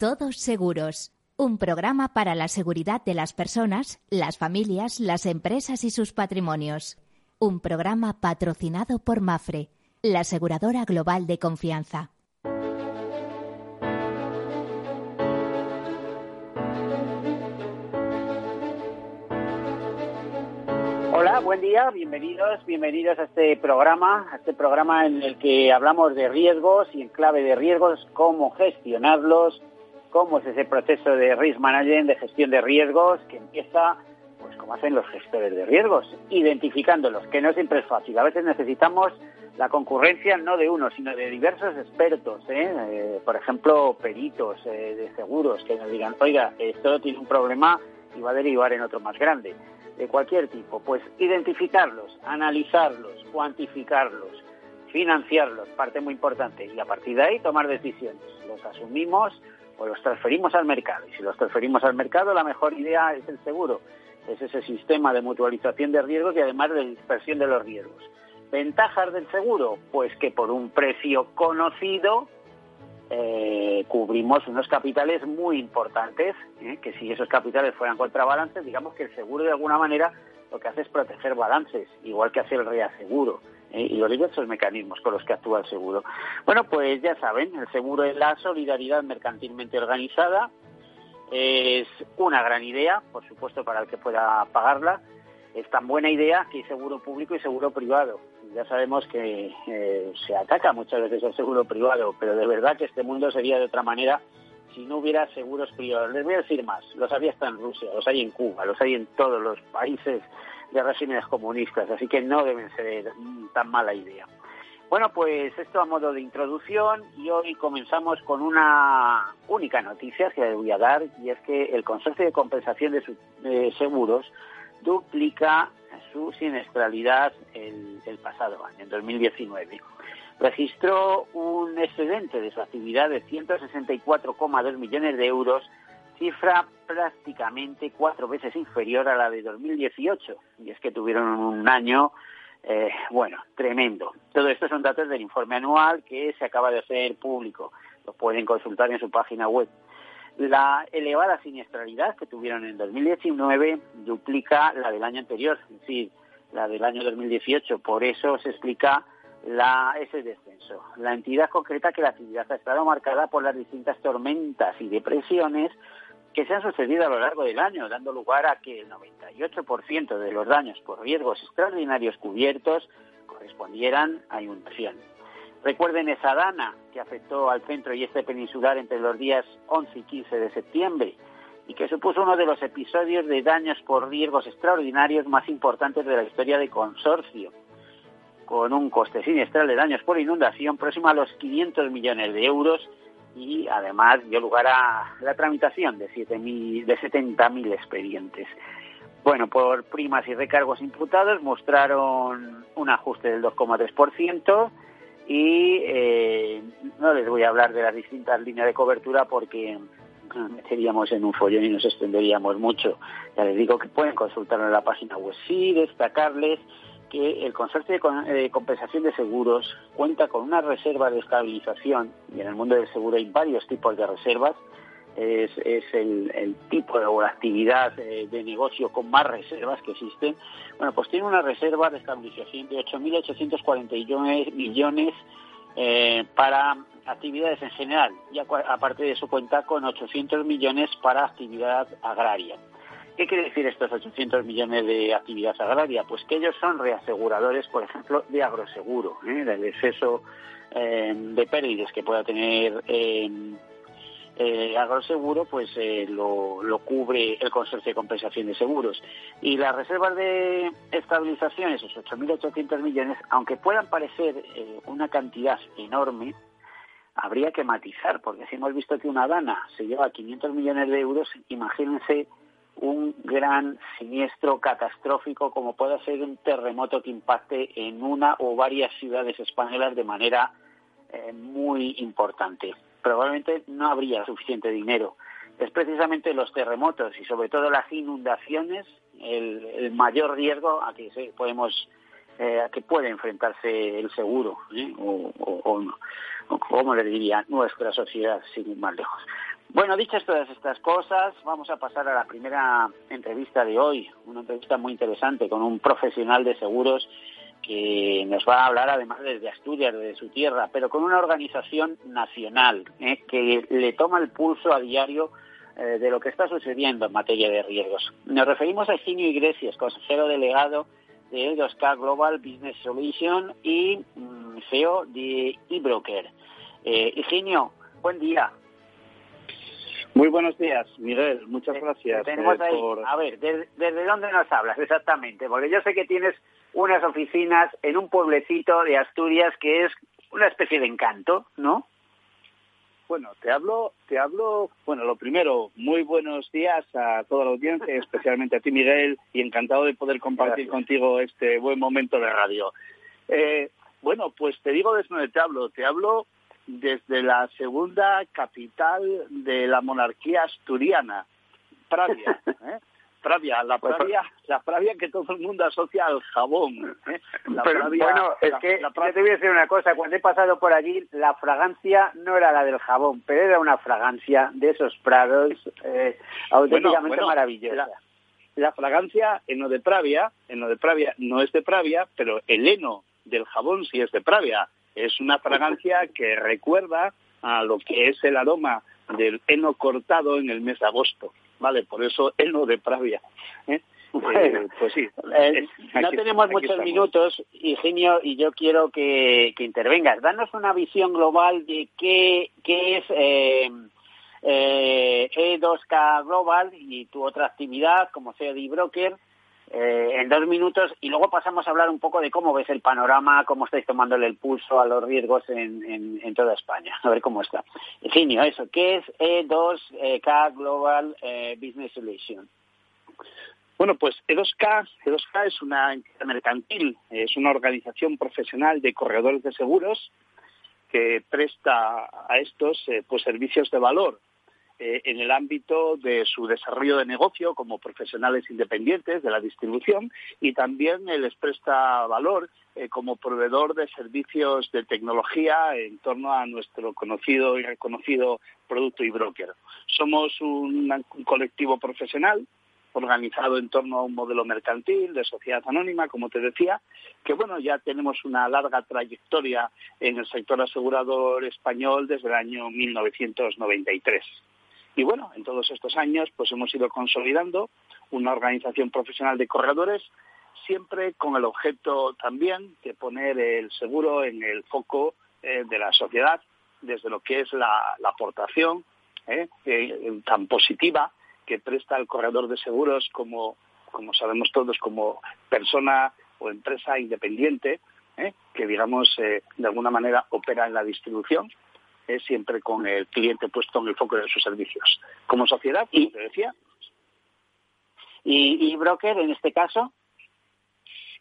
Todos Seguros, un programa para la seguridad de las personas, las familias, las empresas y sus patrimonios. Un programa patrocinado por Mafre, la aseguradora global de confianza. Hola, buen día, bienvenidos, bienvenidos a este programa, a este programa en el que hablamos de riesgos y en clave de riesgos, cómo gestionarlos, cómo es ese proceso de risk management, de gestión de riesgos, que empieza, pues como hacen los gestores de riesgos, identificándolos, que no siempre es fácil. A veces necesitamos la concurrencia no de uno, sino de diversos expertos, ¿eh? Eh, por ejemplo, peritos eh, de seguros, que nos digan, oiga, esto tiene un problema y va a derivar en otro más grande, de cualquier tipo. Pues identificarlos, analizarlos, cuantificarlos, financiarlos, parte muy importante, y a partir de ahí tomar decisiones. Los asumimos, o los transferimos al mercado. Y si los transferimos al mercado, la mejor idea es el seguro. Es ese sistema de mutualización de riesgos y además de dispersión de los riesgos. ¿Ventajas del seguro? Pues que por un precio conocido eh, cubrimos unos capitales muy importantes, ¿eh? que si esos capitales fueran contrabalances, digamos que el seguro de alguna manera lo que hace es proteger balances, igual que hace el reaseguro. ¿Eh? y los diversos mecanismos con los que actúa el seguro. Bueno, pues ya saben, el seguro es la solidaridad mercantilmente organizada, es una gran idea, por supuesto, para el que pueda pagarla. Es tan buena idea que hay seguro público y seguro privado. Ya sabemos que eh, se ataca muchas veces el seguro privado, pero de verdad que este mundo sería de otra manera si no hubiera seguros privados. Les voy a decir más, los había hasta en Rusia, los hay en Cuba, los hay en todos los países de regímenes comunistas, así que no deben ser tan mala idea. Bueno, pues esto a modo de introducción y hoy comenzamos con una única noticia que les voy a dar y es que el Consorcio de Compensación de, Seguros duplica su siniestralidad el, el, pasado año, en 2019. Registró un excedente de su actividad de 164,2 millones de euros cifra prácticamente cuatro veces inferior a la de 2018. Y es que tuvieron un año, eh, bueno, tremendo. Todo esto son datos del informe anual que se acaba de hacer público. Lo pueden consultar en su página web. La elevada siniestralidad que tuvieron en 2019 duplica la del año anterior, es decir, la del año 2018. Por eso se explica la, ese descenso. La entidad concreta que la actividad ha estado marcada por las distintas tormentas y depresiones que se han sucedido a lo largo del año, dando lugar a que el 98% de los daños por riesgos extraordinarios cubiertos correspondieran a inundación. Recuerden esa dana que afectó al centro y este peninsular entre los días 11 y 15 de septiembre y que supuso uno de los episodios de daños por riesgos extraordinarios más importantes de la historia de consorcio, con un coste siniestral de daños por inundación próximo a los 500 millones de euros y además dio lugar a la tramitación de, 7 de 70.000 expedientes. Bueno, por primas y recargos imputados mostraron un ajuste del 2,3% y eh, no les voy a hablar de las distintas líneas de cobertura porque meteríamos en un follón y nos extenderíamos mucho. Ya les digo que pueden consultarlo en la página web. Sí, destacarles que el Consorcio de Compensación de Seguros cuenta con una reserva de estabilización, y en el mundo del seguro hay varios tipos de reservas, es, el, tipo de, o la actividad eh, de negocio con más reservas que existen. Bueno, pues tiene una reserva de estabilización de 8.841 millones eh, para actividades en general, y aparte de eso cuenta con 800 millones para actividad agraria. ¿Qué quiere decir estos 800 millones de actividad agraria? Pues que ellos son reaseguradores, por ejemplo, de agroseguro, ¿eh? del exceso eh, de pérdidas que pueda tener eh, agroseguro, pues lo, lo, cubre el Consorcio de Compensación de Seguros. Y las reservas de estabilización, esos 8.800 millones, aunque puedan parecer una cantidad enorme, habría que matizar, porque si hemos visto que una dana se lleva 500 millones de euros, imagínense un gran siniestro catastrófico como puede ser un terremoto que impacte en una o varias ciudades españolas de manera eh, muy importante. Probablemente no habría suficiente dinero. Es precisamente los terremotos y sobre todo las inundaciones el, mayor riesgo a que podemos a que puede enfrentarse el seguro, o, o, o, como le diría, nuestra sociedad, sin ir más lejos. Bueno, dichas todas estas cosas, vamos a pasar a la primera entrevista de hoy, una entrevista muy interesante con un profesional de seguros que nos va a hablar además desde Asturias, desde su tierra, pero con una organización nacional ¿eh? que le toma el pulso a diario eh, de lo que está sucediendo en materia de riesgos. Nos referimos a Eugenio Iglesias, consejero delegado de 2K Global Business Solution y mm, CEO de eBroker. Eh, Eugenio, buen día. Muy buenos días, Miguel. Muchas gracias. por... A ver, ¿desde dónde nos hablas exactamente? Porque yo sé que tienes unas oficinas en un pueblecito de Asturias que es una especie de encanto, ¿no? Bueno, te hablo, te hablo, bueno, lo primero, muy buenos días a toda la audiencia, especialmente a ti, Miguel, y encantado de poder compartir contigo este buen momento de radio. Eh, bueno, pues te digo desde donde te hablo, te hablo desde la segunda capital de la monarquía asturiana, Pravia. ¿eh? Pravia, la pues, Pravia, la Pravia que todo el mundo asocia al jabón. ¿eh? bueno, es que yo te voy a decir una cosa, cuando he pasado por allí, la fragancia no era la del jabón, pero era una fragancia de esos prados eh, auténticamente maravillosa. La, fragancia en lo de Pravia, en lo de Pravia no es de Pravia, pero el heno del jabón sí es de Pravia. Es una fragancia que recuerda a lo que es el aroma del heno cortado en el mes de agosto. ¿Vale? Por eso heno de Pravia. ¿eh? eh pues sí. Eh, no tenemos muchos minutos, Ingenio, y yo quiero que, que, intervengas. Danos una visión global de qué, qué es eh, eh, E2K Global y tu otra actividad como CEDI Broker eh, en dos minutos y luego pasamos a hablar un poco de cómo ves el panorama, cómo estáis tomándole el pulso a los riesgos en, toda España, a ver cómo está. Eugenio, eso, ¿qué es E2K Global eh, Business Solution? Bueno, pues E2K, E2K es una entidad mercantil, es una organización profesional de corredores de seguros que presta a estos eh, pues servicios de valor eh, en el ámbito de su desarrollo de negocio como profesionales independientes de la distribución y también les presta valor eh, como proveedor de servicios de tecnología en torno a nuestro conocido y reconocido producto y broker. Somos un, un colectivo profesional organizado en torno a un modelo mercantil de sociedad anónima, como te decía, que bueno, ya tenemos una larga trayectoria en el sector asegurador español desde el año 1993. Y bueno, en todos estos años pues hemos ido consolidando una organización profesional de corredores, siempre con el objeto también de poner el seguro en el foco eh, de la sociedad, desde lo que es la, aportación eh, eh, tan positiva que presta el corredor de seguros como, como sabemos todos, como persona o empresa independiente, que digamos de alguna manera opera en la distribución siempre con el cliente puesto en el foco de sus servicios. Como sociedad, como te decía. ¿Y, broker en este caso?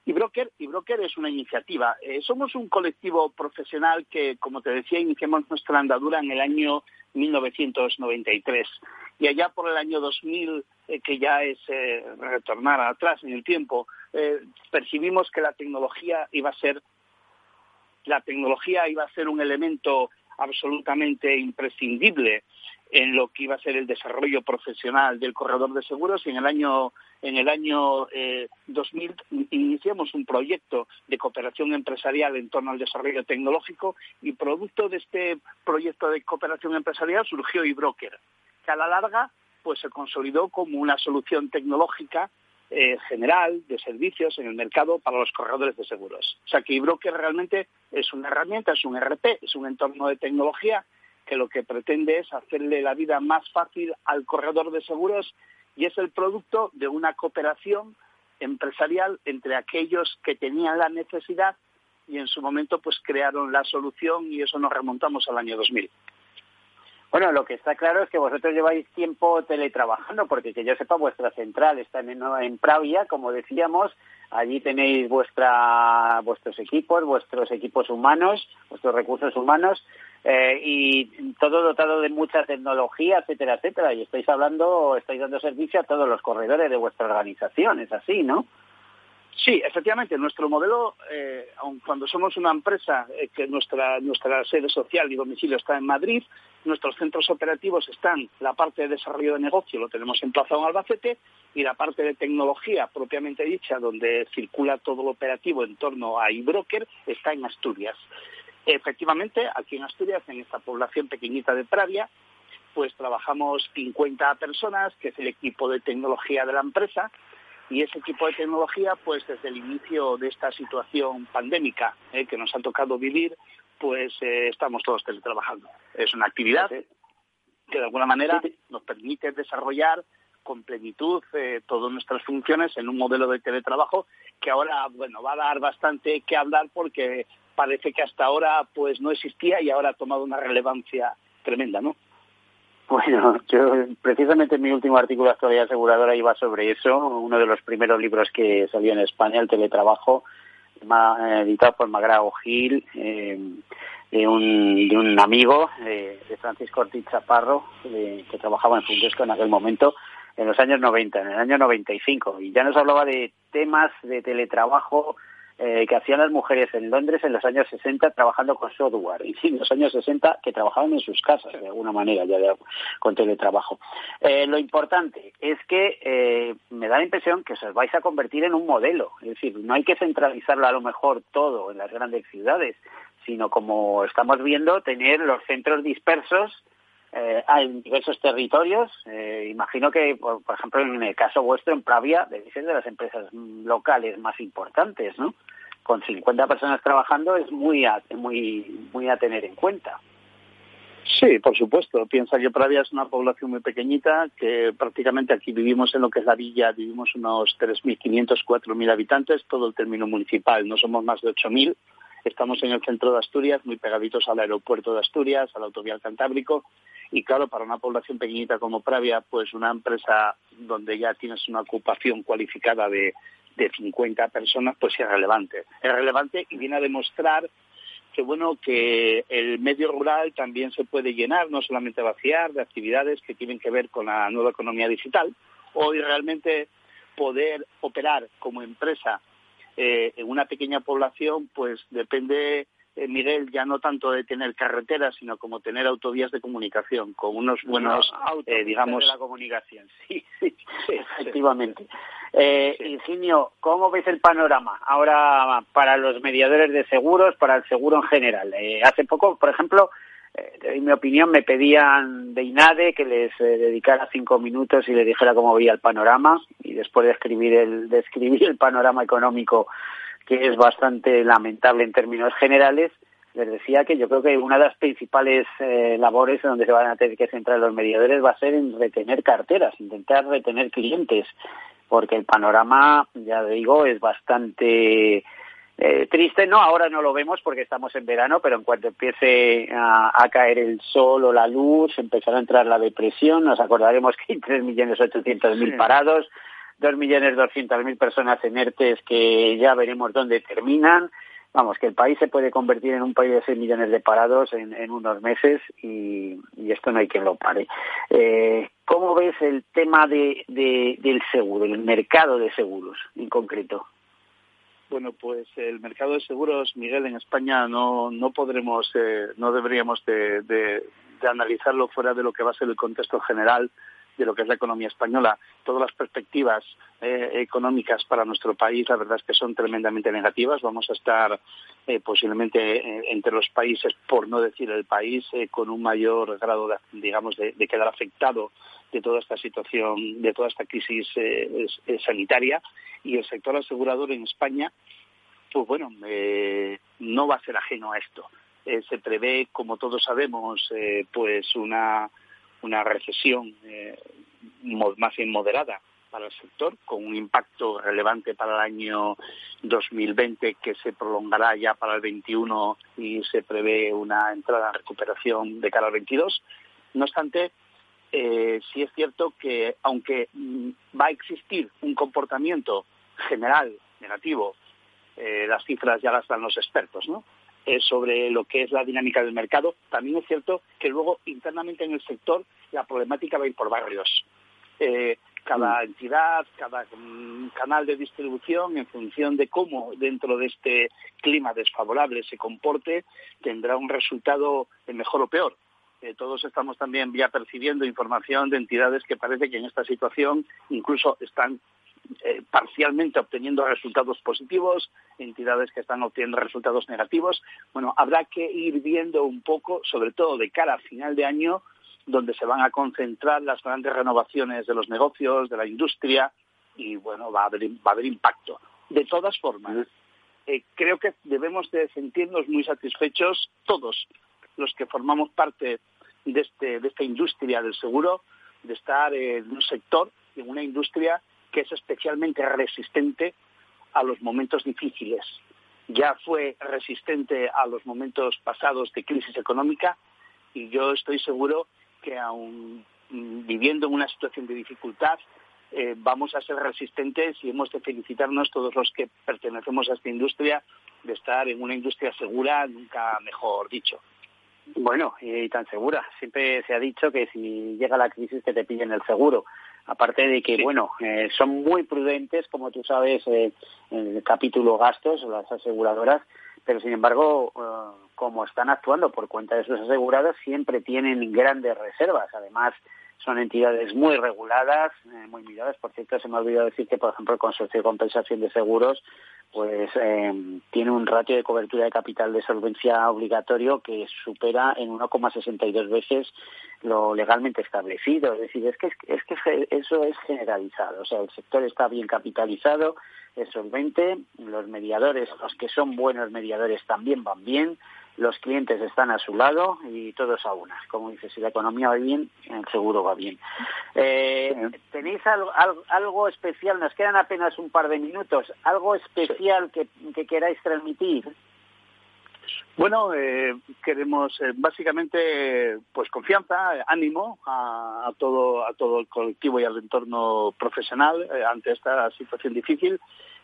Y Broker, y Broker es una iniciativa. Eh, somos un colectivo profesional que, como te decía, iniciamos nuestra andadura en el año 1993. Y allá por el año 2000, eh, que ya es eh, retornar atrás en el tiempo, percibimos que la tecnología iba a ser la tecnología iba a ser un elemento absolutamente imprescindible en lo que iba a ser el desarrollo profesional del corredor de seguros. Y en el año en el año 2000 eh, iniciamos un proyecto de cooperación empresarial en torno al desarrollo tecnológico y producto de este proyecto de cooperación empresarial surgió eBroker, que a la larga pues se consolidó como una solución tecnológica eh, general de servicios en el mercado para los corredores de seguros. O sea que eBroker realmente es una herramienta, es un RP, es un entorno de tecnología que lo que pretende es hacerle la vida más fácil al corredor de seguros y es el producto de una cooperación empresarial entre aquellos que tenían la necesidad y en su momento pues crearon la solución y eso nos remontamos al año 2000. Bueno, lo que está claro es que vosotros lleváis tiempo teletrabajando, porque que yo sepa, vuestra central está en, en Pravia, como decíamos, allí tenéis vuestra, vuestros equipos, vuestros equipos humanos, vuestros recursos humanos, eh, y todo dotado de mucha tecnología, etcétera, etcétera, y estáis hablando, estáis dando servicio a todos los corredores de vuestra organización, es así, ¿no? Sí, efectivamente, nuestro modelo, eh, aun cuando somos una empresa eh, que nuestra, nuestra sede social y domicilio está en Madrid, nuestros centros operativos están, la parte de desarrollo de negocio lo tenemos emplazado en Albacete y la parte de tecnología propiamente dicha, donde circula todo lo operativo en torno a iBroker, está en Asturias. Efectivamente, aquí en Asturias, en esta población pequeñita de Pravia, pues trabajamos 50 personas, que es el equipo de tecnología de la empresa, y ese equipo de tecnología, pues desde el inicio de esta situación pandémica eh, que nos ha tocado vivir, pues eh, estamos todos teletrabajando. Es una actividad que de alguna manera nos permite desarrollar con plenitud eh, todas nuestras funciones en un modelo de teletrabajo que ahora bueno va a dar bastante que hablar porque parece que hasta ahora pues no existía y ahora ha tomado una relevancia tremenda, ¿no? Bueno, yo precisamente mi último artículo actualidad aseguradora iba sobre eso, uno de los primeros libros que salió en España, el teletrabajo, editado por Magrao Gil, eh, de, un, de un amigo de Francisco Ortiz Chaparro, que trabajaba en Fundesco en aquel momento, en los años 90, en el año 95, y ya nos hablaba de temas de teletrabajo, eh, que hacían las mujeres en Londres en los años 60 trabajando con software y sí, en los años 60 que trabajaban en sus casas de alguna manera ya con teletrabajo. Eh, lo importante es que eh, me da la impresión que os vais a convertir en un modelo, es decir, no hay que centralizarlo a lo mejor todo en las grandes ciudades, sino como estamos viendo, tener los centros dispersos eh, en diversos territorios. Eh, imagino que, por, ejemplo, en el caso vuestro, en Pravia, ser de las empresas locales más importantes, ¿no? Con 50 personas trabajando es muy a, muy, muy a tener en cuenta. Sí, por supuesto. Piensa que Pravia es una población muy pequeñita, que prácticamente aquí vivimos en lo que es la villa, vivimos unos 3.500, 4.000 habitantes, todo el término municipal, no somos más de 8.000. Estamos en el centro de Asturias, muy pegaditos al aeropuerto de Asturias, al autovial Cantábrico, y claro, para una población pequeñita como Pravia, pues una empresa donde ya tienes una ocupación cualificada de, de 50 personas, pues es relevante. Es relevante y viene a demostrar que bueno que el medio rural también se puede llenar, no solamente vaciar de actividades que tienen que ver con la nueva economía digital. Hoy realmente poder operar como empresa eh, en una pequeña población, pues depende eh, Miguel, ya no tanto de tener carreteras, sino como tener autovías de comunicación, con unos buenos, eh, digamos... De la comunicación, sí, sí, efectivamente. Eh, Ingenio, ¿cómo ves el panorama ahora para los mediadores de seguros, para el seguro en general? Eh, hace poco, por ejemplo, en mi opinión, me pedían de INADE que les dedicara cinco minutos y les dijera cómo veía el panorama. Y después de escribir el, de el panorama económico que es bastante lamentable en términos generales, les decía que yo creo que una de las principales eh, labores en donde se van a tener que centrar los mediadores va a ser en retener carteras, intentar retener clientes, porque el panorama, ya digo, es bastante eh, triste. No, ahora no lo vemos porque estamos en verano, pero en cuanto empiece a, a, caer el sol o la luz, empezará a entrar la depresión. Nos acordaremos que hay 3.800.000 parados, dos millones doscientas mil personas en ERTES que ya veremos dónde terminan. Vamos, que el país se puede convertir en un país de seis millones de parados en, unos meses y, esto no hay quien lo pare. Eh, ¿Cómo ves el tema de, del seguro, el mercado de seguros en concreto? Bueno, pues el mercado de seguros, Miguel, en España no, no podremos, eh, no deberíamos de, de, analizarlo fuera de lo que va a ser el contexto general de lo que es la economía española. Todas las perspectivas eh, económicas para nuestro país, la verdad es que son tremendamente negativas. Vamos a estar eh, posiblemente eh, entre los países, por no decir el país, con un mayor grado, de, digamos, de, quedar afectado de toda esta situación, de toda esta crisis sanitaria. Y el sector asegurador en España, pues bueno, no va a ser ajeno a esto. se prevé, como todos sabemos, pues una una recesión eh, más bien moderada para el sector, con un impacto relevante para el año 2020 que se prolongará ya para el 21 y se prevé una entrada en recuperación de cara al 22. No obstante, eh, sí es cierto que aunque mm, va a existir un comportamiento general negativo, eh, las cifras ya las dan los expertos, ¿no? Eh, sobre lo que es la dinámica del mercado. También es cierto que luego internamente en el sector la problemática va a ir por barrios. Eh, cada entidad, cada canal de distribución, en función de cómo dentro de este clima desfavorable se comporte, tendrá un resultado mejor o peor. Eh, todos estamos también ya percibiendo información de entidades que parece que en esta situación incluso están eh, parcialmente obteniendo resultados positivos, entidades que están obteniendo resultados negativos. Bueno, habrá que ir viendo un poco, sobre todo de cara a final de año, donde se van a concentrar las grandes renovaciones de los negocios, de la industria, y bueno, va a haber, va a haber impacto. De todas formas, eh, creo que debemos de sentirnos muy satisfechos todos los que formamos parte de, este, de esta industria del seguro, de estar en un sector, en una industria que es especialmente resistente a los momentos difíciles. Ya fue resistente a los momentos pasados de crisis económica y yo estoy seguro que aún mm, viviendo en una situación de dificultad, eh, vamos a ser resistentes y hemos de felicitarnos todos los que pertenecemos a esta industria de estar en una industria segura, nunca mejor dicho. Bueno, y tan segura. Siempre se ha dicho que si llega la crisis que te piden el seguro. Aparte de que, bueno, eh, son muy prudentes, como tú sabes, eh, en el capítulo gastos, las aseguradoras, pero sin embargo, eh, como están actuando por cuenta de sus aseguradas, siempre tienen grandes reservas. Además, son entidades muy reguladas, eh, muy miradas. Por cierto, se me ha olvidado decir que, por ejemplo, el Consorcio de Compensación de Seguros pues eh, tiene un ratio de cobertura de capital de solvencia obligatorio que supera en 1,62 veces lo legalmente establecido. Es decir, es que, es que eso es generalizado. O sea, el sector está bien capitalizado, es solvente, los mediadores, los que son buenos mediadores también van bien, los clientes están a su lado y todos a una. Como dices, si la economía va bien, el seguro va bien. Eh, ¿Tenéis algo, algo, especial? Nos quedan apenas un par de minutos. ¿Algo especial que, queráis transmitir? Bueno, eh, queremos eh, básicamente pues confianza, ánimo a, todo a todo el colectivo y al entorno profesional ante esta situación difícil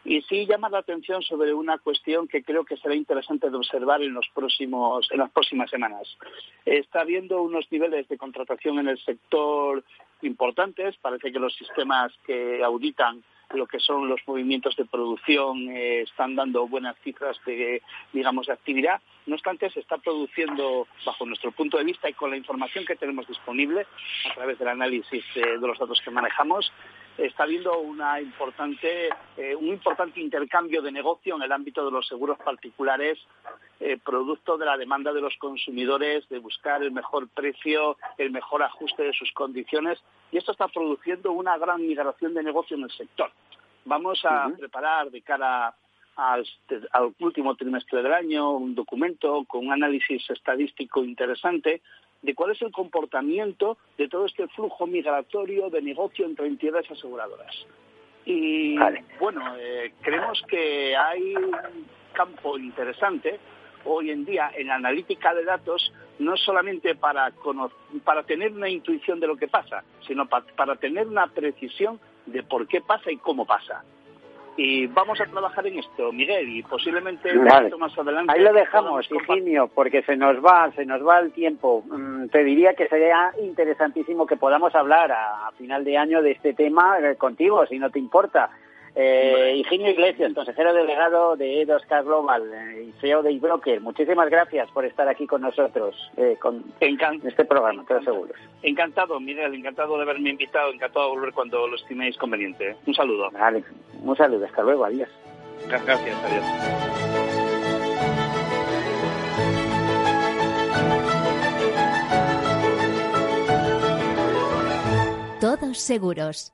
y sí llama la atención sobre una cuestión que creo que será interesante de observar en, los próximos, en las próximas semanas. Está habiendo unos niveles de contratación en el sector importantes. Parece que los sistemas que auditan lo que son los movimientos de producción eh, están dando buenas cifras de, digamos, de actividad. No obstante, se está produciendo, bajo nuestro punto de vista y con la información que tenemos disponible a través del análisis eh, de los datos que manejamos, está habiendo una importante, eh, un importante intercambio de negocio en el ámbito de los seguros particulares, eh, producto de la demanda de los consumidores de buscar el mejor precio, el mejor ajuste de sus condiciones, y esto está produciendo una gran migración de negocio en el sector. Vamos a preparar de cara al, último trimestre del año un documento con un análisis estadístico interesante de cuál es el comportamiento de todo este flujo migratorio de negocio entre entidades aseguradoras. Y bueno, eh, creemos que hay un campo interesante hoy en día en la analítica de datos, no solamente para, para tener una intuición de lo que pasa, sino para tener una precisión de por qué pasa y cómo pasa y vamos a trabajar en esto, Miguel, y posiblemente un poquito más adelante. Ahí lo dejamos, Higinio, porque se nos va, se nos va el tiempo. Mm, te diría que sería interesantísimo que podamos hablar a, final de año de este tema eh, contigo, si no te importa. Eh, Higinio Iglesias, consejero delegado de E2K Global eh, y CEO de iBroker, muchísimas gracias por estar aquí con nosotros eh, con este programa, te seguro. Encantado, Miguel, encantado de haberme invitado, encantado de volver cuando lo estiméis conveniente. Un saludo. Vale, un saludo, hasta luego, adiós. Gracias, adiós. Todos seguros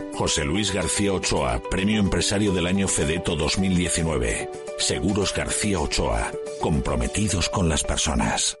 José Luis García Ochoa, Premio Empresario del Año Fedeto 2019. Seguros García Ochoa, comprometidos con las personas.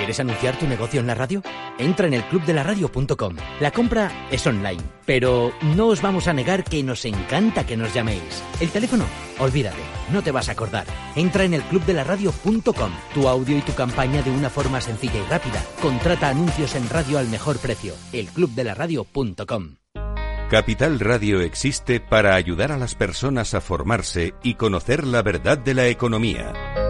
¿Quieres anunciar tu negocio en la radio? Entra en el clubdelaradio.com. La compra es online, pero no os vamos a negar que nos encanta que nos llaméis. El teléfono, olvídate, no te vas a acordar. Entra en el clubdelaradio.com. Tu audio y tu campaña de una forma sencilla y rápida. Contrata anuncios en radio al mejor precio. elclubdelaradio.com. Capital Radio existe para ayudar a las personas a formarse y conocer la verdad de la economía.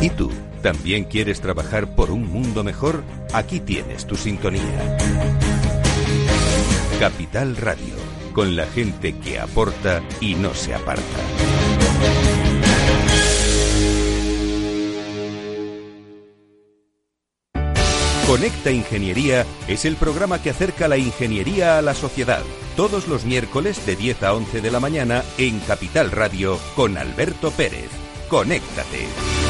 ¿Y tú? ¿También quieres trabajar por un mundo mejor? Aquí tienes tu sintonía. Capital Radio, con la gente que aporta y no se aparta. Conecta Ingeniería es el programa que acerca la ingeniería a la sociedad. Todos los miércoles de 10 a 11 de la mañana en Capital Radio con Alberto Pérez. Conéctate.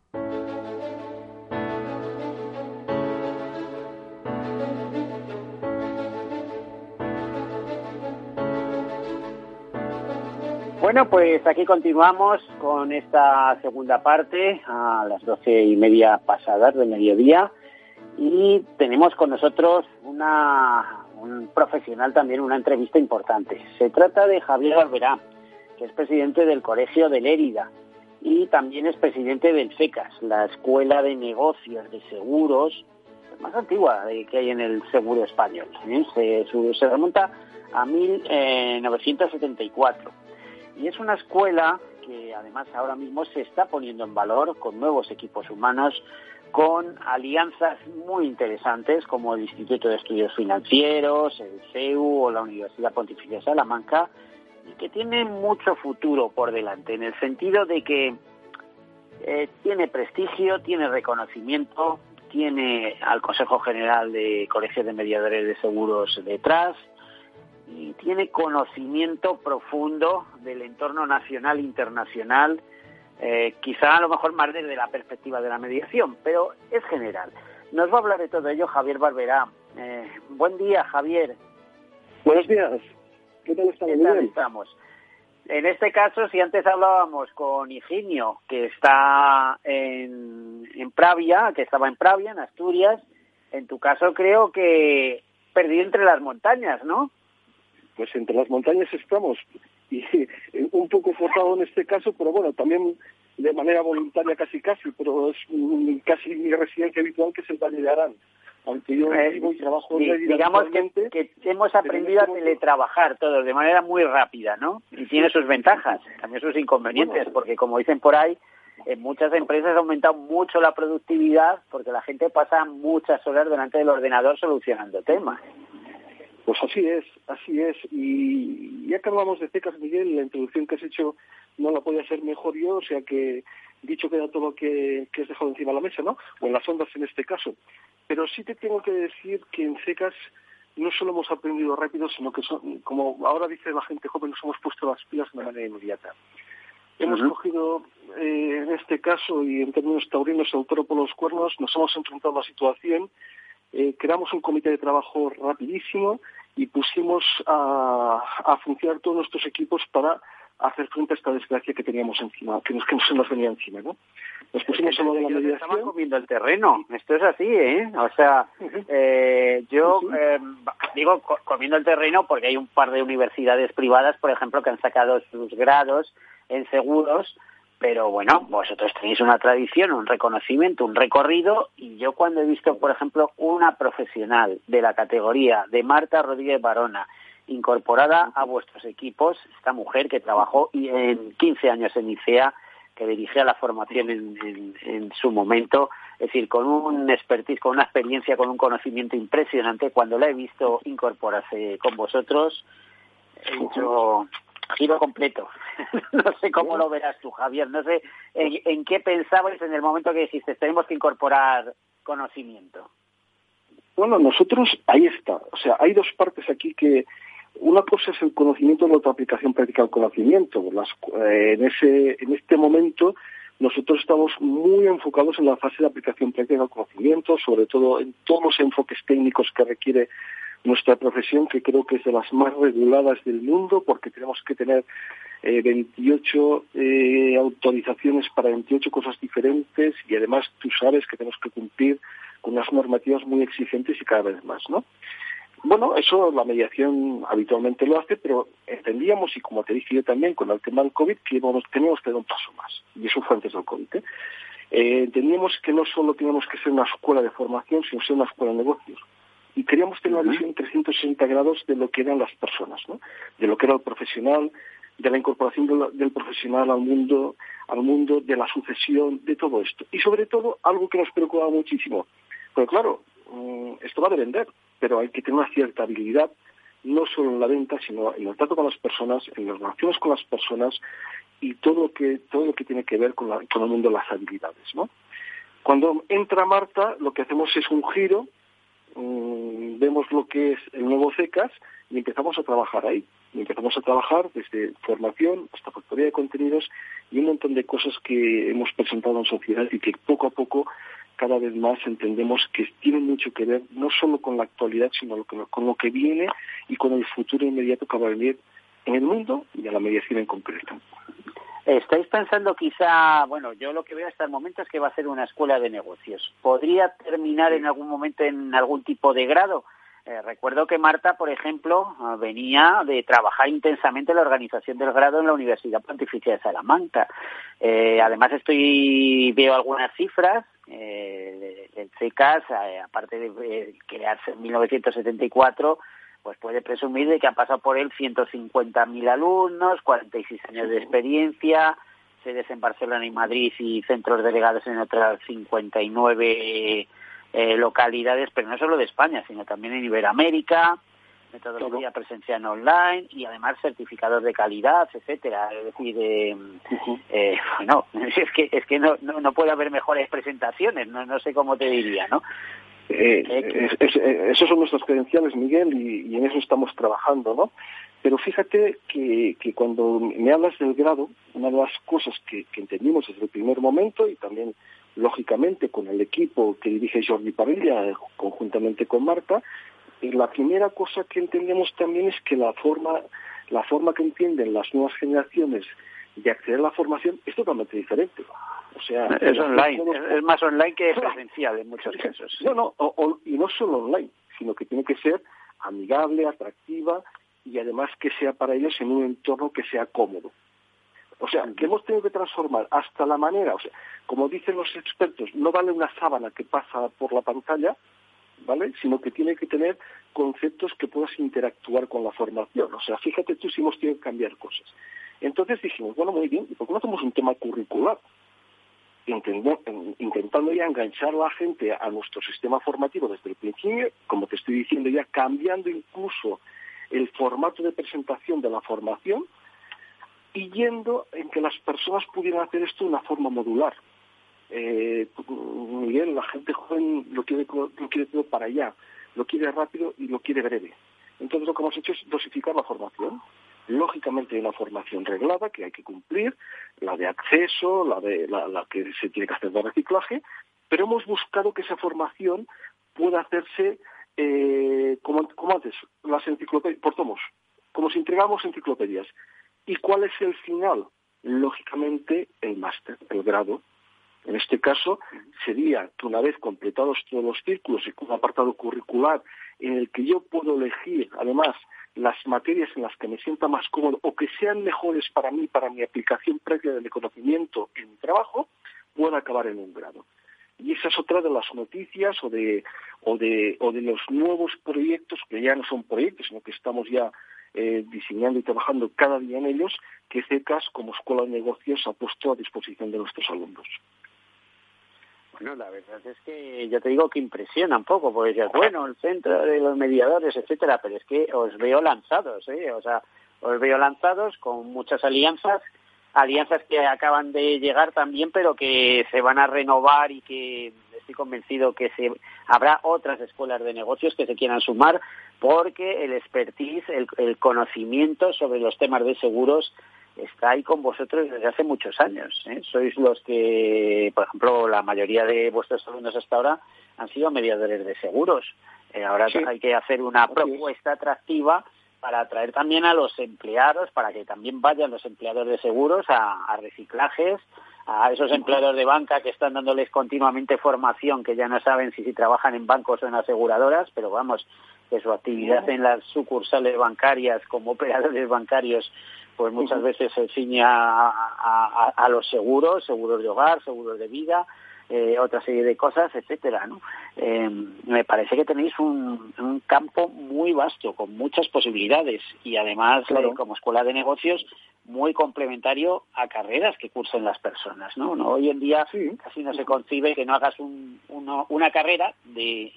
Bueno, pues aquí continuamos con esta segunda parte a las doce y media pasadas del mediodía y tenemos con nosotros una, un profesional también, una entrevista importante. Se trata de Javier Barberá, que es presidente del Colegio de Lérida y también es presidente del FECAS, la Escuela de Negocios de Seguros más antigua que hay en el seguro español. ¿eh? Se, se remonta a 1974 y es una escuela que además ahora mismo se está poniendo en valor con nuevos equipos humanos, con alianzas muy interesantes como el Instituto de Estudios Financieros, el CEU o la Universidad Pontificia de Salamanca, y que tiene mucho futuro por delante, en el sentido de que eh, tiene prestigio, tiene reconocimiento, tiene al Consejo General de Colegios de Mediadores de Seguros detrás, y tiene conocimiento profundo del entorno nacional e internacional, eh, quizá a lo mejor más desde la perspectiva de la mediación, pero es general. Nos va a hablar de todo ello Javier Barberá. Eh, buen día, Javier. Buenos días. ¿Qué tal estamos? En este caso, si antes hablábamos con Higinio, que está en, en Pravia, que estaba en Pravia, en Asturias, en tu caso creo que perdido entre las montañas, ¿no? Pues entre las montañas estamos y un poco forzado en este caso, pero bueno, también de manera voluntaria casi casi, pero es casi mi residencia habitual que es el Valle de Arán. Aunque yo eh, vivo y trabajo Digamos que, hemos aprendido a teletrabajar todos de manera muy rápida, ¿no? Y tiene sus ventajas, también sus inconvenientes, porque como dicen por ahí, en muchas empresas ha aumentado mucho la productividad porque la gente pasa muchas horas delante del ordenador solucionando temas. Pues así es, así es. Y ya que hablamos de CECAS, Miguel, la introducción que has hecho no la podía ser mejor yo, o sea que dicho queda todo lo que, que has dejado encima de la mesa, ¿no? O en las ondas en este caso. Pero sí te tengo que decir que en CECAS no solo hemos aprendido rápido, sino que, son, como ahora dice la gente joven, nos hemos puesto las pilas de manera inmediata. Hemos cogido, eh, en este caso, y en términos taurinos, el toro por los cuernos, nos hemos enfrentado a la situación eh, creamos un comité de trabajo rapidísimo y pusimos a, a, funcionar todos nuestros equipos para hacer frente a esta desgracia que teníamos encima, que nos, que nos venía encima, ¿no? Nos pusimos a de la mediación. Estaban comiendo el terreno, esto es así, ¿eh? O sea, eh, yo eh, digo comiendo el terreno porque hay un par de universidades privadas, por ejemplo, que han sacado sus grados en seguros pero bueno, vosotros tenéis una tradición, un reconocimiento, un recorrido, y yo cuando he visto, por ejemplo, una profesional de la categoría de Marta Rodríguez Barona, incorporada a vuestros equipos, esta mujer que trabajó en 15 años en ICEA, que dirigía la formación en, en, su momento, es decir, con un expertise, con una experiencia, con un conocimiento impresionante, cuando la he visto incorporarse con vosotros, he dicho, giro completo. no sé cómo lo verás tú, Javier. No sé en, qué pensabas en el momento que dijiste, tenemos que incorporar conocimiento. Bueno, nosotros, ahí está. O sea, hay dos partes aquí que una cosa es el conocimiento la otra aplicación práctica del conocimiento. Las, eh, en, ese, en este momento nosotros estamos muy enfocados en la fase de aplicación práctica del conocimiento, sobre todo en todos los enfoques técnicos que requiere nuestra profesión, que creo que es de las más reguladas del mundo, porque tenemos que tener eh, 28 eh, autorizaciones para 28 cosas diferentes y además tú sabes que tenemos que cumplir con unas normativas muy exigentes y cada vez más, ¿no? Bueno, eso la mediación habitualmente lo hace, pero entendíamos, y como te dije yo también con el tema del COVID, que teníamos que dar un paso más. Y eso fue antes del COVID. ¿eh? Eh, entendíamos que no solo teníamos que ser una escuela de formación, sino ser una escuela de negocios. Y queríamos tener una visión 360 grados de lo que eran las personas, ¿no? de lo que era el profesional, de la incorporación del, profesional al mundo, al mundo de la sucesión, de todo esto. Y sobre todo, algo que nos preocupaba muchísimo. Pero claro, mm, esto va a vender, pero hay que tener una cierta habilidad, no solo en la venta, sino en el trato con las personas, en las relaciones con las personas y todo lo que, todo lo que tiene que ver con, la, el mundo de las habilidades. ¿no? Cuando entra Marta, lo que hacemos es un giro, mm, vemos lo que es el nuevo CECAS y empezamos a trabajar ahí. Y empezamos a trabajar desde formación hasta factoría de contenidos y un montón de cosas que hemos presentado en sociedad y que poco a poco cada vez más entendemos que tienen mucho que ver no solo con la actualidad, sino con lo que viene y con el futuro inmediato que va a venir en el mundo y a la mediación en concreto. ¿Estáis pensando quizá, bueno, yo lo que veo hasta el momento es que va a ser una escuela de negocios. ¿Podría terminar en algún momento en algún tipo de grado? Eh, recuerdo que Marta, por ejemplo, ah, venía de trabajar intensamente en la organización del grado en la Universidad Pontificia de Salamanca. Eh, además, estoy veo algunas cifras eh, del CECAS, aparte de crearse en 1974, pues puede presumir de que han pasado por él 150.000 alumnos, 46 años de experiencia, sedes en Barcelona y Madrid y centros delegados en otras 59 eh, localidades, pero no solo de España, sino también en Iberoamérica, metodología presencial online y además certificados de calidad, etcétera. Es decir, eh, eh, bueno, es que es que no, no, puede haber mejores presentaciones, no, no sé cómo te diría, ¿no? Eh, esos son nuestros credenciales, Miguel, y, en eso estamos trabajando, ¿no? Pero fíjate que, que, cuando me hablas del grado, una de las cosas que, que entendimos desde el primer momento y también lógicamente con el equipo que dirige Jordi Parrilla conjuntamente con Marta, y la primera cosa que entendemos también es que la forma, la forma que entienden las nuevas generaciones de acceder a la formación es totalmente diferente. O sea, es online, es más online que presencial en muchos casos. No, no, y no solo online, sino que tiene que ser amigable, atractiva y además que sea para ellos en un entorno que sea cómodo. O sea, que hemos tenido que transformar hasta la manera, o sea, como dicen los expertos, no vale una sábana que pasa por la pantalla, ¿vale? Sino que tiene que tener conceptos que puedas interactuar con la formación. O sea, fíjate tú si hemos tenido que cambiar cosas. Entonces dijimos, bueno, muy bien, ¿y por qué no hacemos un tema curricular? intentando ya enganchar a la gente a nuestro sistema formativo desde el principio, como te estoy diciendo ya, cambiando incluso el formato de presentación de la formación y yendo en que las personas pudieran hacer esto de una forma modular. Eh, Miguel, la gente joven lo quiere, lo quiere todo para allá, lo quiere rápido y lo quiere breve. Entonces lo que hemos hecho es dosificar la formación. Lógicamente hay una formación reglada que hay que cumplir, la de acceso, la de la, que se tiene que hacer de reciclaje, pero hemos buscado que esa formación pueda hacerse eh, como, antes, las enciclopedias, por tomos, como si entregamos enciclopedias. ¿Y cuál es el final? Lógicamente el máster, el grado. En este caso sería que una vez completados todos los círculos y con un apartado curricular en el que yo puedo elegir, además, las materias en las que me sienta más cómodo o que sean mejores para mí, para mi aplicación previa del conocimiento en mi trabajo, pueda acabar en un grado. Y esa es otra de las noticias o de, o de, o de los nuevos proyectos, que ya no son proyectos, sino que estamos ya eh, diseñando y trabajando cada día en ellos, que CECAS como escuela de negocios ha puesto a disposición de nuestros alumnos. Bueno, la verdad es que yo te digo que impresiona un poco, porque ya bueno, el centro de los mediadores, etcétera, pero es que os veo lanzados, ¿eh? O sea, os veo lanzados con muchas alianzas, alianzas que acaban de llegar también, pero que se van a renovar y que estoy convencido que se habrá otras escuelas de negocios que se quieran sumar porque el expertise, el, conocimiento sobre los temas de seguros está ahí con vosotros desde hace muchos años. ¿eh? Sois los que, por ejemplo, la mayoría de vuestros alumnos hasta ahora han sido mediadores de seguros. Eh, ahora hay que hacer una propuesta atractiva para atraer también a los empleados, para que también vayan los empleados de seguros a reciclajes, a esos empleados de banca que están dándoles continuamente formación, que ya no saben si, si trabajan en bancos o en aseguradoras, pero vamos, que su actividad en las sucursales bancarias como operadores bancarios pues muchas veces se ciña a, los seguros, seguros de hogar, seguros de vida, eh, otra serie de cosas, etcétera, ¿no? Eh, me parece que tenéis un, campo muy vasto, con muchas posibilidades y además eh, como escuela de negocios muy complementario a carreras que cursen las personas, ¿no? Hoy en día casi no se concibe que no hagas una carrera de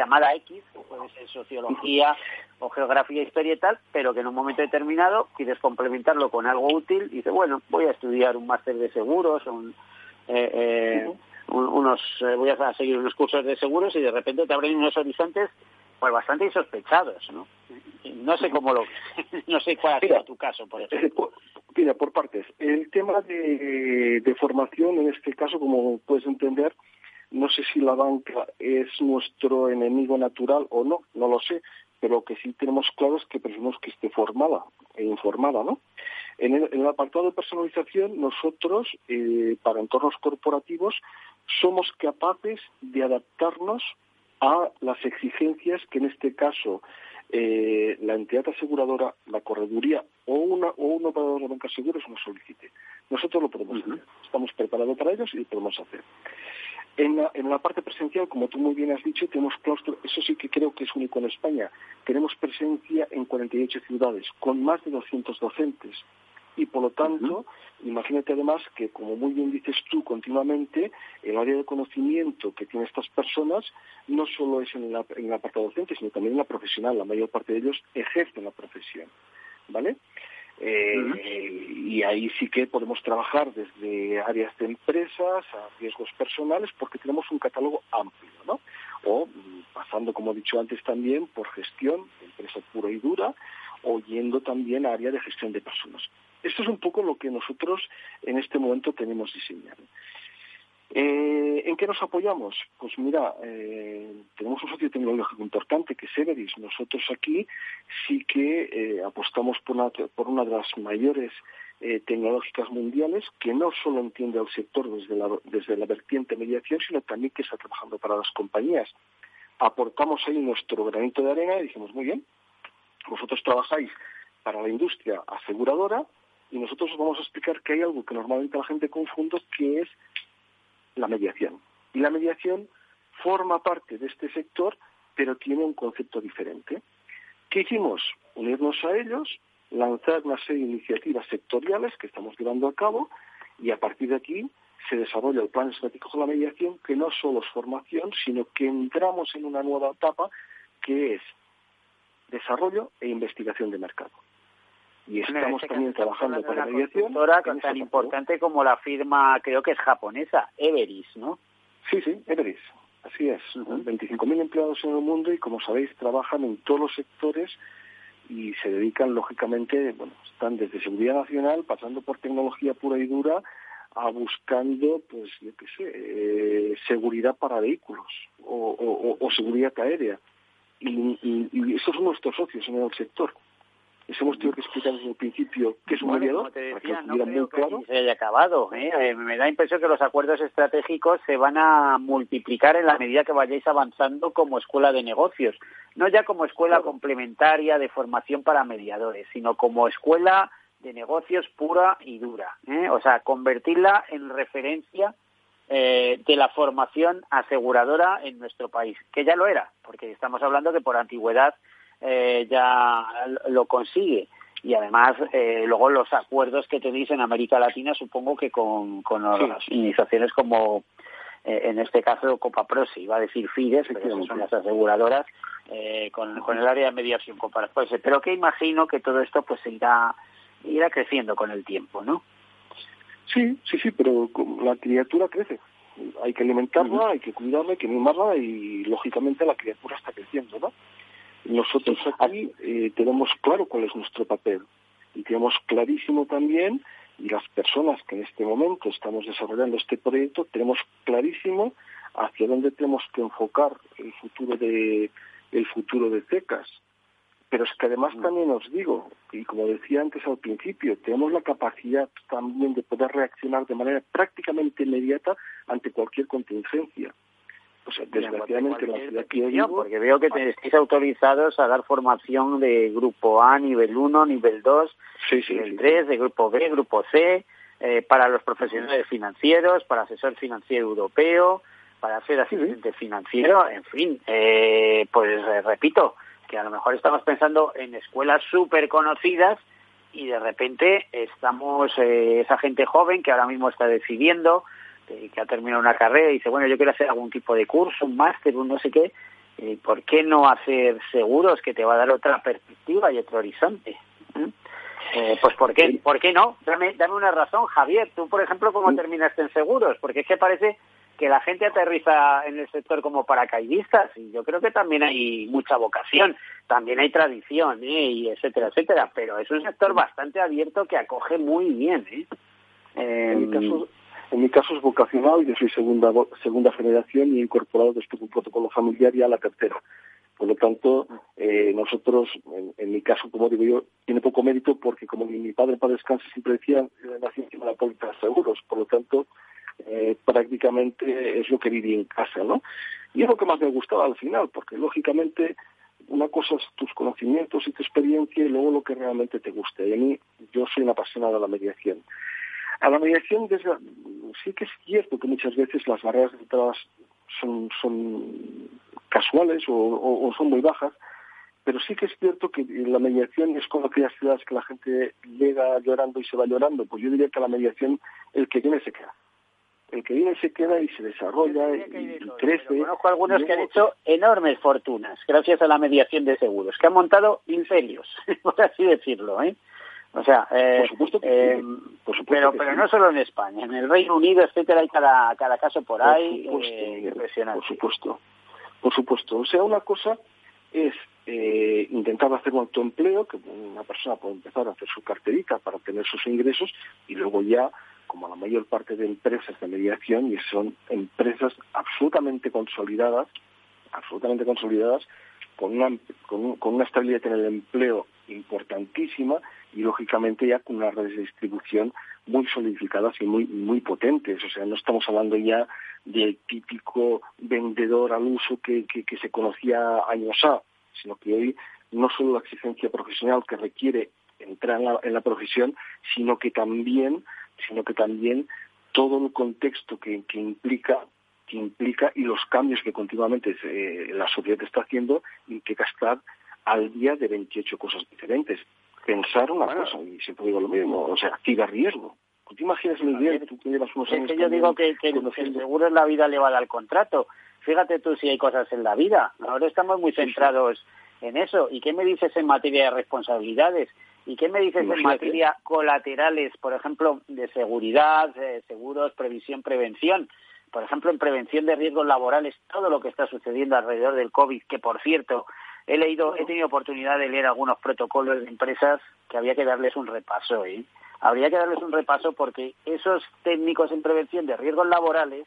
llamada X, puede ser sociología o geografía, historia y tal, pero que en un momento determinado quieres complementarlo con algo útil y dices, bueno, voy a estudiar un máster de seguros, un, eh, eh, unos, eh, voy a seguir unos cursos de seguros y de repente te abren unos horizontes pues bastante insospechados, ¿no? No sé cómo lo, no sé cuál ha sido tu caso, por ejemplo. Mira, por partes. El tema de, de formación, en este caso, como puedes entender, no sé si la banca es nuestro enemigo natural o no, no lo sé, pero lo que sí tenemos claro es que preferimos que esté formada e informada, ¿no? En el, apartado de personalización, nosotros, eh, para entornos corporativos, somos capaces de adaptarnos a las exigencias que en este caso eh, la entidad aseguradora, la correduría o, una, o un operador de banca seguros nos solicite. Nosotros lo podemos hacer. Estamos preparados para ellos y lo podemos hacer. En la, parte presencial, como tú muy bien has dicho, tenemos claustro, eso sí que creo que es único en España. Tenemos presencia en 48 ciudades, con más de 200 docentes. Y por lo tanto, imagínate además que, como muy bien dices tú continuamente, el área de conocimiento que tienen estas personas no solo es en la, en la parte docente, sino también en la profesional. La mayor parte de ellos ejercen la profesión. ¿Vale? Eh, y ahí sí que podemos trabajar desde áreas de empresas a riesgos personales porque tenemos un catálogo amplio, ¿no? O mm, pasando, como he dicho antes, también por gestión, empresa pura y dura, o yendo también a área de gestión de personas. Esto es un poco lo que nosotros en este momento tenemos diseñado. Eh, ¿En qué nos apoyamos? Pues mira, eh, tenemos un socio tecnológico importante que es Everis. Nosotros aquí sí que eh, apostamos por una, por una de las mayores tecnológicas mundiales que no solo entiende al sector desde la, desde la vertiente mediación, sino también que está trabajando para las compañías. Aportamos ahí nuestro granito de arena y dijimos, muy bien, vosotros trabajáis para la industria aseguradora y nosotros os vamos a explicar que hay algo que normalmente la gente confunde, que es la mediación. Y la mediación forma parte de este sector, pero tiene un concepto diferente. ¿Qué hicimos? Unirnos a ellos, lanzar una serie de iniciativas sectoriales que estamos llevando a cabo y a partir de aquí se desarrolla el plan estratégico de la mediación, que no solo es formación, sino que entramos en una nueva etapa que es desarrollo e investigación de mercado y estamos también trabajando para la mediación. tan importante como la firma, creo que es japonesa, Everis, ¿no? Sí, sí, Everis, así es. 25.000 empleados en el mundo y, como sabéis, trabajan en todos los sectores y se dedican, lógicamente, bueno, están desde seguridad nacional, pasando por tecnología pura y dura, a buscando, pues, yo qué sé, eh, seguridad para vehículos o, seguridad aérea. Y, y esos son nuestros socios en el sector hemos tenido que explicar desde el principio que es un mediador, te decía, no creo que se haya acabado. ¿eh? ¿eh? me da impresión que los acuerdos estratégicos se van a multiplicar en la medida que vayáis avanzando como escuela de negocios. No ya como escuela complementaria de formación para mediadores, sino como escuela de negocios pura y dura. ¿eh? O sea, convertirla en referencia eh, de la formación aseguradora en nuestro país, que ya lo era, porque estamos hablando que por antigüedad eh, ya lo consigue. Y además, eh, luego los acuerdos que tenéis en América Latina, supongo que con, con las iniciaciones como, eh, en este caso, Copa Prosi, iba a decir FIDES, que son las aseguradoras, con, con, el área de mediación Copa Prosi. Pero que imagino que todo esto pues irá, irá creciendo con el tiempo, ¿no? Sí, sí, sí, pero la criatura crece. Hay que alimentarla, hay que cuidarla, hay que mimarla y, lógicamente, la criatura está creciendo, ¿no? Nosotros aquí eh, tenemos claro cuál es nuestro papel y tenemos clarísimo también, y las personas que en este momento estamos desarrollando este proyecto, tenemos clarísimo hacia dónde tenemos que enfocar el futuro de, el futuro de CECAS. Pero es que además mm. también os digo, y como decía antes al principio, tenemos la capacidad también de poder reaccionar de manera prácticamente inmediata ante cualquier contingencia. Pues desgraciadamente la ciudad que vivo, porque veo que estáis autorizados a dar formación de grupo A, nivel 1, nivel 2, nivel 3, de grupo B, grupo C, eh, para los profesionales financieros, para asesor financiero europeo, para ser asistente financiero, en fin, eh, pues eh, repito, que a lo mejor estamos pensando en escuelas súper conocidas y de repente estamos, esa gente joven que ahora mismo está decidiendo, que ha terminado una carrera y dice, bueno, yo quiero hacer algún tipo de curso, un máster, un no sé qué, ¿por qué no hacer seguros que te va a dar otra perspectiva y otro horizonte? Eh, pues ¿por qué, ¿por qué no? Dame, dame una razón, Javier. Tú, por ejemplo, ¿cómo terminaste en seguros? Porque es que parece que la gente aterriza en el sector como paracaidistas y yo creo que también hay mucha vocación, también hay tradición, ¿eh? y etcétera, etcétera, pero es un sector bastante abierto que acoge muy bien. ¿eh? En, mi caso, en mi caso es vocacional, yo soy segunda segunda generación y he incorporado después un protocolo familiar ya a la tercera. Por lo tanto, eh, nosotros, en, mi caso, como digo yo, tiene poco mérito porque, como mi padre para descanso siempre decía, nací encima de la póliza de seguros. Por lo tanto, eh, prácticamente es lo que viví en casa, ¿no? Y es lo que más me gustaba al final, porque lógicamente una cosa es tus conocimientos y tu experiencia y luego lo que realmente te guste. Y a mí, yo soy una apasionada de la mediación. A la mediación sí que es cierto que muchas veces las barreras de entrada son, son casuales o, son muy bajas, pero sí que es cierto que la mediación es como aquellas ciudades que la gente llega llorando y se va llorando. Pues yo diría que la mediación, el que viene se queda. El que viene se queda y se desarrolla y, crece. conozco algunos que han hecho enormes fortunas gracias a la mediación de seguros, que han montado imperios, por así decirlo. ¿eh? O sea, eh, eh pero, pero no solo en España, en el Reino Unido, etcétera, hay cada, cada caso por, ahí eh, impresionante. Por supuesto, por supuesto. O sea, una cosa es eh, intentar hacer un autoempleo, que una persona puede empezar a hacer su carterita para tener sus ingresos y luego ya, como la mayor parte de empresas de mediación, y son empresas absolutamente consolidadas, absolutamente consolidadas, con una, con, con una estabilidad en el empleo importantísima y lógicamente ya con unas redes de distribución muy solidificadas y muy muy potentes. O sea, no estamos hablando ya del típico vendedor al uso que, que, se conocía años A, sino que hoy no solo la exigencia profesional que requiere entrar en la, profesión, sino que también, sino que también todo el contexto que, que implica que implica y los cambios que continuamente eh, la sociedad está haciendo que estar al día de 28 cosas diferentes pensar una cosa, y siempre digo lo mismo, o sea, activa riesgo. ¿Tú te imaginas el día tú que llevas unos años... Es que yo digo que, el seguro en la vida le va al contrato. Fíjate tú si hay cosas en la vida. Ahora estamos muy centrados en eso. ¿Y qué me dices en materia de responsabilidades? ¿Y qué me dices en materia colaterales, por ejemplo, de seguridad, seguros, previsión, prevención? Por ejemplo, en prevención de riesgos laborales, todo lo que está sucediendo alrededor del COVID, que por cierto, he leído, he tenido oportunidad de leer algunos protocolos de empresas que había que darles un repaso. ¿eh? Habría que darles un repaso porque esos técnicos en prevención de riesgos laborales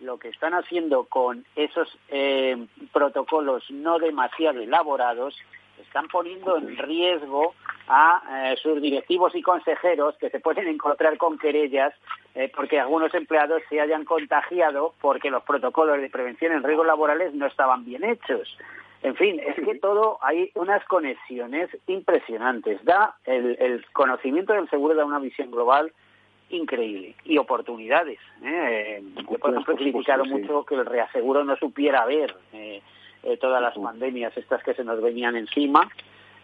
lo que están haciendo con esos eh, protocolos no demasiado elaborados están poniendo en riesgo a eh, sus directivos y consejeros que se pueden encontrar con querellas eh, porque algunos empleados se hayan contagiado porque los protocolos de prevención en riesgos laborales no estaban bien hechos. En fin, es que todo hay unas conexiones impresionantes. Da el, conocimiento del seguro da una visión global increíble y oportunidades. ¿eh? Yo, por ejemplo, he criticado mucho que el reaseguro no supiera ver eh, eh, todas las pandemias estas que se nos venían encima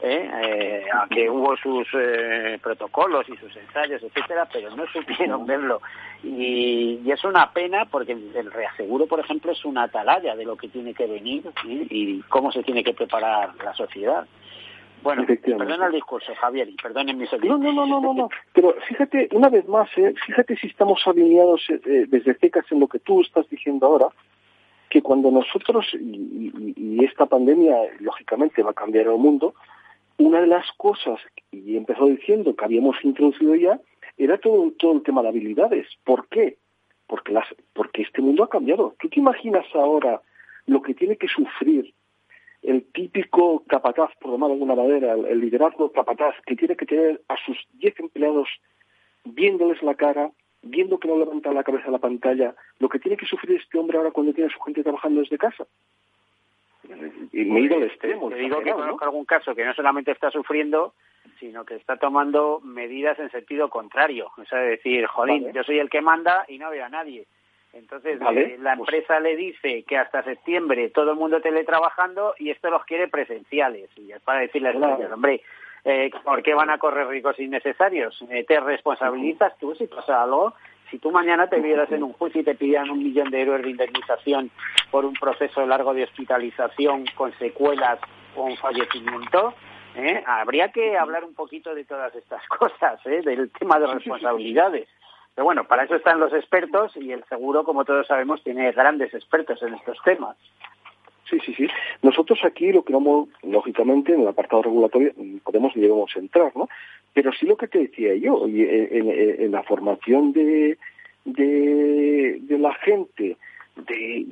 ¿eh? eh aunque hubo sus eh, protocolos y sus ensayos, etcétera, pero no supieron verlo. Y, es una pena porque el reaseguro, por ejemplo, es una atalaya de lo que tiene que venir y cómo se tiene que preparar la sociedad. Bueno, perdona el discurso, Javier, y perdonen mis no, no, no, no, no, no, pero fíjate, una vez más, ¿eh? fíjate si estamos alineados desde CECAS en lo que tú estás diciendo ahora, que cuando nosotros, y, esta pandemia lógicamente va a cambiar el mundo, una de las cosas, y empezó diciendo que habíamos introducido ya, era todo, todo el tema de habilidades. ¿Por qué? Porque, las, porque este mundo ha cambiado. ¿Tú te imaginas ahora lo que tiene que sufrir el típico capataz, por llamar de alguna manera, el, liderazgo capataz, que tiene que tener a sus 10 empleados viéndoles la cara, viendo que no levanta la cabeza a la pantalla, lo que tiene que sufrir este hombre ahora cuando tiene a su gente trabajando desde casa. Y me he ido al extremo. Te digo que conozco algún caso que no solamente está sufriendo, sino que está tomando medidas en sentido contrario. O sea, decir, jolín, yo soy el que manda y no veo a nadie. Entonces eh, la pues empresa le dice que hasta septiembre todo el mundo teletrabajando y esto los quiere presenciales. Y es para decirles, hombre, eh, ¿por qué van a correr ricos innecesarios? Eh, ¿Te responsabilizas tú si pasa algo? Si tú mañana te vieras en un juicio y te pidieran un millón de euros de indemnización por un proceso largo de hospitalización con secuelas o un fallecimiento, ¿eh? habría que hablar un poquito de todas estas cosas, ¿eh? del tema de responsabilidades. Pero bueno, para eso están los expertos y el seguro, como todos sabemos, tiene grandes expertos en estos temas. Sí, sí, sí. Nosotros aquí lo que vamos, lógicamente, en el apartado regulatorio podemos y debemos entrar, ¿no? Pero sí lo que te decía yo, en, la formación de, de, la gente, de,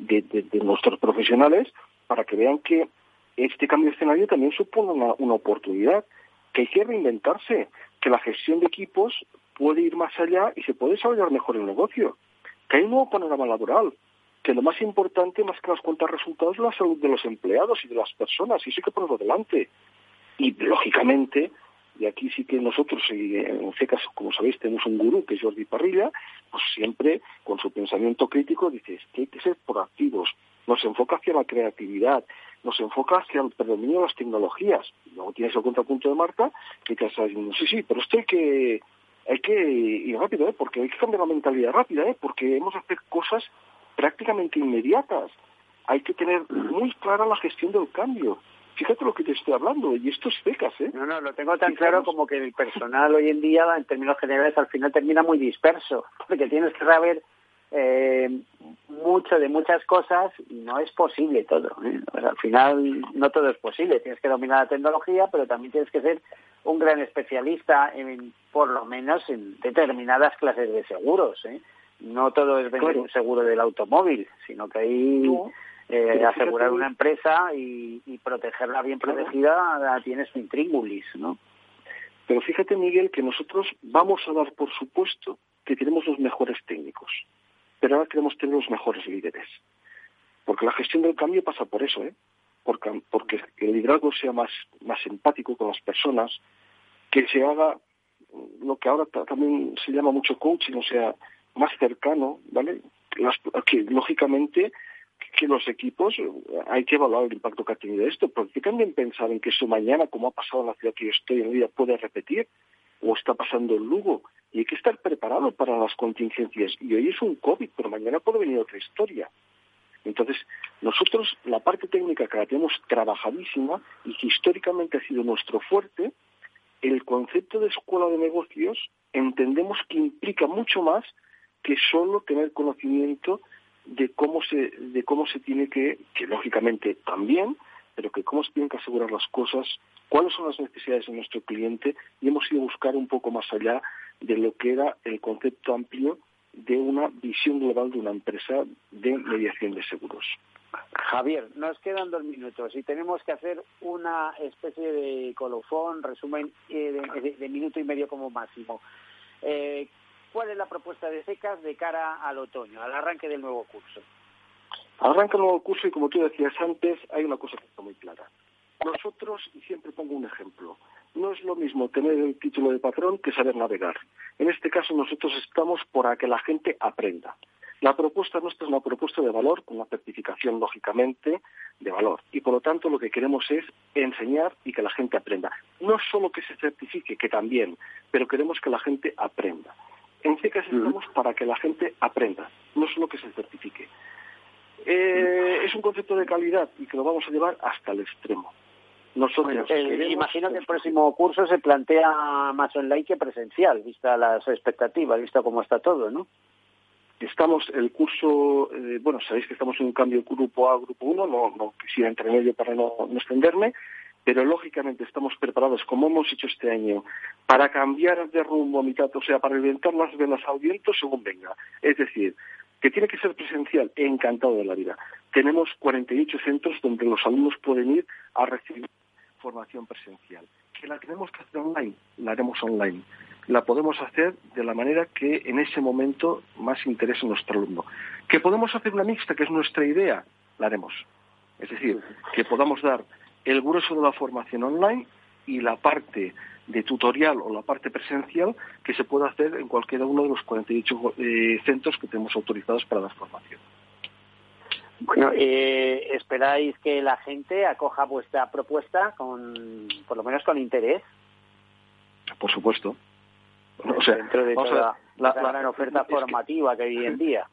de, de, nuestros profesionales, para que vean que este cambio de escenario también supone una, una oportunidad, que hay que reinventarse, que la gestión de equipos puede ir más allá y se puede desarrollar mejor el negocio, que hay un nuevo panorama laboral, que lo más importante, más que las cuentas resultados, es la salud de los empleados y de las personas, y eso hay que ponerlo delante. Y, lógicamente, y aquí sí que nosotros, en CECAS, como sabéis, tenemos un gurú que es Jordi Parrilla, pues siempre con su pensamiento crítico dice que hay que ser proactivos, nos enfoca hacia la creatividad, nos enfoca hacia el predominio de las tecnologías. Luego tienes el contrapunto de Marta, que te está diciendo, sí, sí, pero esto hay que hay que ir rápido, ¿eh? porque hay que cambiar la mentalidad rápida, ¿eh? porque hemos de hacer cosas prácticamente inmediatas. Hay que tener muy clara la gestión del cambio. Fíjate lo que te estoy hablando, y esto es becas, ¿eh? No, no, lo tengo tan claro como que el personal hoy en día, en términos generales, al final termina muy disperso, porque tienes que saber eh, mucho de muchas cosas y no es posible todo. ¿eh? al final no todo es posible. Tienes que dominar la tecnología, pero también tienes que ser un gran especialista, en, por lo menos en determinadas clases de seguros. ¿eh? No todo es vender un seguro del automóvil, sino que ahí eh, asegurar una empresa y, protegerla bien protegida tienes su intríngulis, ¿no? Pero fíjate, Miguel, que nosotros vamos a dar por supuesto que tenemos los mejores técnicos pero ahora queremos tener los mejores líderes. Porque la gestión del cambio pasa por eso, ¿eh? Porque, porque el liderazgo sea más, más empático con las personas, que se haga lo que ahora también se llama mucho coaching, o sea, más cercano, ¿vale? que lógicamente que los equipos hay que evaluar el impacto que ha tenido esto, porque también pensar en que eso mañana, como ha pasado en la ciudad que yo estoy en día, puede repetir, o está pasando en Lugo, y hay que estar preparado para las contingencias. Y hoy es un COVID, pero mañana puede venir otra historia. Entonces, nosotros la parte técnica que la tenemos trabajadísima y que históricamente ha sido nuestro fuerte, el concepto de escuela de negocios entendemos que implica mucho más que solo tener conocimiento de cómo se, de cómo se tiene que, que lógicamente también, pero que cómo se tienen que asegurar las cosas, cuáles son las necesidades de nuestro cliente y hemos ido a buscar un poco más allá de lo que era el concepto amplio de una visión global de una empresa de mediación de seguros. Javier, nos quedan dos minutos y tenemos que hacer una especie de colofón, resumen eh, de, minuto y medio como máximo. Eh, ¿Cuál es la propuesta de SECAS de cara al otoño, al arranque del nuevo curso? Arranca el nuevo curso y como tú decías antes, hay una cosa que está muy clara. Nosotros, y siempre pongo un ejemplo, no es lo mismo tener el título de patrón que saber navegar. En este caso nosotros estamos para que la gente aprenda. La propuesta nuestra es una propuesta de valor, con una certificación lógicamente de valor. Y por lo tanto lo que queremos es enseñar y que la gente aprenda. No solo que se certifique, que también, pero queremos que la gente aprenda. En CECAS estamos para que la gente aprenda, no solo que se certifique. Eh, es un concepto de calidad y que lo vamos a llevar hasta el extremo. Nosotros eh, imagino que el próximo curso se plantea más online que presencial, vista las expectativas, vista cómo está todo, ¿no? Estamos, el curso, eh, bueno, sabéis que estamos en un cambio grupo A, grupo 1, no, no quisiera entrar en ello para no, no extenderme, pero lógicamente estamos preparados, como hemos hecho este año, para cambiar de rumbo a mitad, o sea, para inventar las velas al según venga. Es decir, que tiene que ser presencial, encantado de la vida. Tenemos 48 centros donde los alumnos pueden ir a recibir formación presencial. Que la tenemos que hacer online, la haremos online. la podemos hacer de la manera que en ese momento más interese a nuestro alumno. ¿Que podemos hacer una mixta, que es nuestra idea? La haremos. Es decir, que podamos dar el grueso de la formación online y la parte de tutorial o la parte presencial que se pueda hacer en cualquiera uno de los 48 eh, centros que tenemos autorizados para dar formación. Bueno, eh, ¿esperáis que la gente acoja vuestra propuesta con, por lo menos con interés? Por supuesto. O sea, dentro de toda la, gran oferta formativa que, hay hoy en día.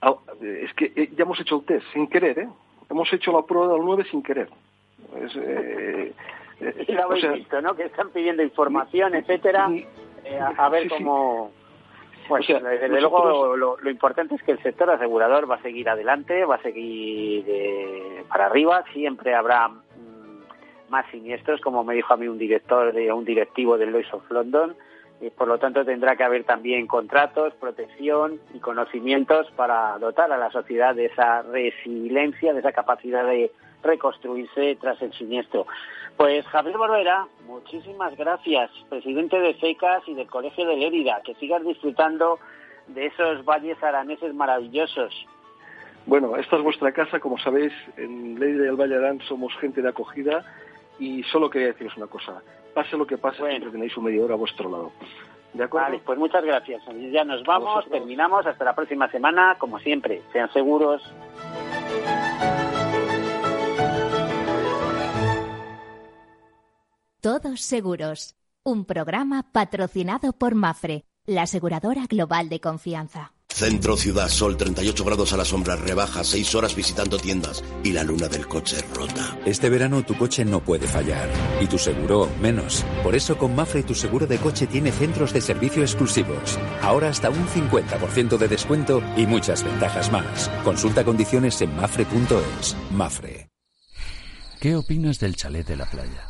Ah, es que eh, ya hemos hecho el test sin querer, ¿eh? Hemos hecho la prueba del 9 sin querer. Es, eh, lo habéis visto, ¿no? Que están pidiendo información, etcétera, eh, a, ver cómo... Pues desde luego lo, importante es que el sector asegurador va a seguir adelante, va a seguir eh, para arriba, siempre habrá mm, más siniestros, como me dijo a mí un director de un directivo del Lloyd's of London, y por lo tanto tendrá que haber también contratos, protección y conocimientos para dotar a la sociedad de esa resiliencia, de esa capacidad de reconstruirse tras el siniestro. Pues Javier Barbera, muchísimas gracias, presidente de FECAS y del Colegio de Lérida, que sigas disfrutando de esos valles araneses maravillosos. Bueno, esta es vuestra casa, como sabéis, en Lérida y el Valle Arán somos gente de acogida y solo quería deciros una cosa, pase lo que pase, siempre tenéis un medio hora a vuestro lado. ¿De acuerdo? Vale, pues muchas gracias. Ya nos vamos, terminamos, hasta la próxima semana, como siempre, sean seguros. Todos Seguros, un programa patrocinado por Mafre, la aseguradora global de confianza. Centro Ciudad Sol, 38 grados a la sombra, rebaja, 6 horas visitando tiendas y la luna del coche rota. Este verano tu coche no puede fallar y tu seguro menos. Por eso con Mafre tu seguro de coche tiene centros de servicio exclusivos. Ahora hasta un 50% de descuento y muchas ventajas más. Consulta condiciones en mafre.es. Mafre. ¿Qué opinas del chalet de la playa?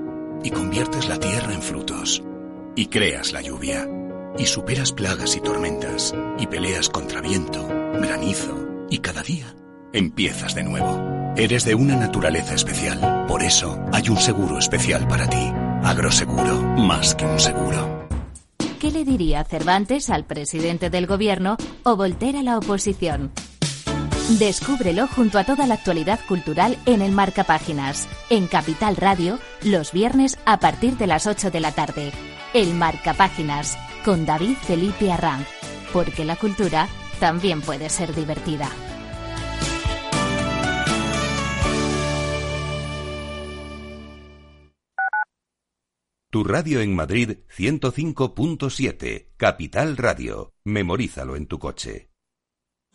y conviertes la tierra en frutos, y creas la lluvia, y superas plagas y tormentas, y peleas contra viento, granizo, y cada día empiezas de nuevo. Eres de una naturaleza especial, por eso hay un seguro especial para ti. Agroseguro, más que un seguro. ¿Qué le diría Cervantes al presidente del gobierno o Voltaire a la oposición? Descúbrelo junto a toda la actualidad cultural en el Marca Páginas, en Capital Radio, los viernes a partir de las 8 de la tarde. El Marca Páginas, con David Felipe Arranz, porque la cultura también puede ser divertida. Tu radio en Madrid 105.7, Capital Radio. Memorízalo en tu coche.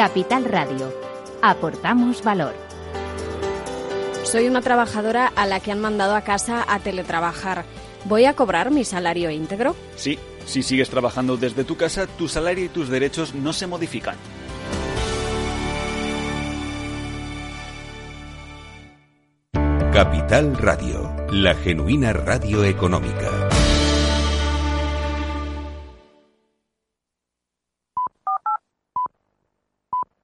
Capital Radio. Aportamos valor. Soy una trabajadora a la que han mandado a casa a teletrabajar. ¿Voy a cobrar mi salario íntegro? Sí, si sigues trabajando desde tu casa, tu salario y tus derechos no se modifican. Capital Radio, la genuina radio económica.